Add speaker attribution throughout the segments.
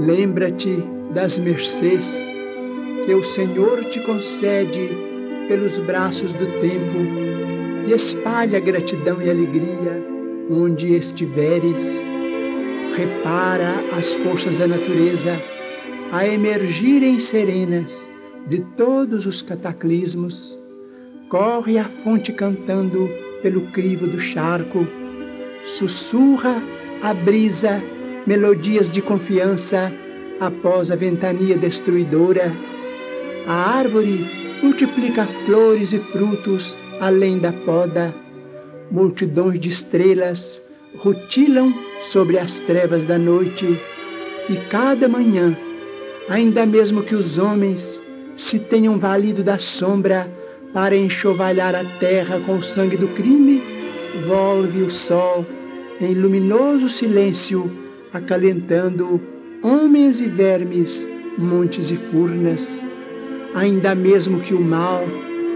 Speaker 1: Lembra-te das mercês que o Senhor te concede pelos braços do tempo e espalha gratidão e alegria onde estiveres. Repara as forças da natureza a emergirem serenas de todos os cataclismos. Corre a fonte cantando pelo crivo do charco, sussurra a brisa melodias de confiança após a ventania destruidora. A árvore multiplica flores e frutos além da poda. Multidões de estrelas rutilam sobre as trevas da noite, e cada manhã, ainda mesmo que os homens se tenham valido da sombra para enxovalhar a terra com o sangue do crime, volve o sol em luminoso silêncio, acalentando homens e vermes, montes e furnas. Ainda mesmo que o mal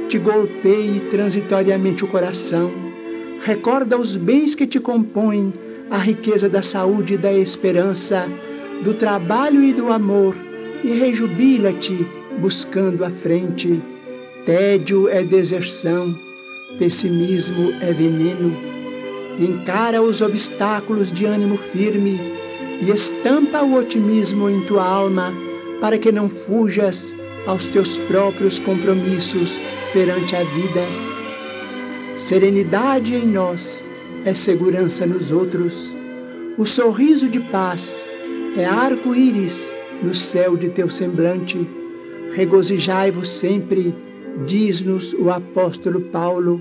Speaker 1: te golpeie transitoriamente o coração, recorda os bens que te compõem, a riqueza da saúde e da esperança, do trabalho e do amor, e rejubila-te buscando a frente. Tédio é deserção, pessimismo é veneno. Encara os obstáculos de ânimo firme e estampa o otimismo em tua alma, para que não fujas aos teus próprios compromissos perante a vida. Serenidade em nós é segurança nos outros. O sorriso de paz é arco-íris no céu de teu semblante. Regozijai-vos sempre, diz-nos o apóstolo Paulo,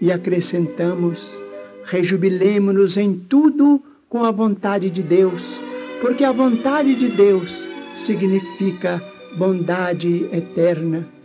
Speaker 1: e acrescentamos: rejubilemo-nos em tudo com a vontade de Deus, porque a vontade de Deus significa bondade eterna.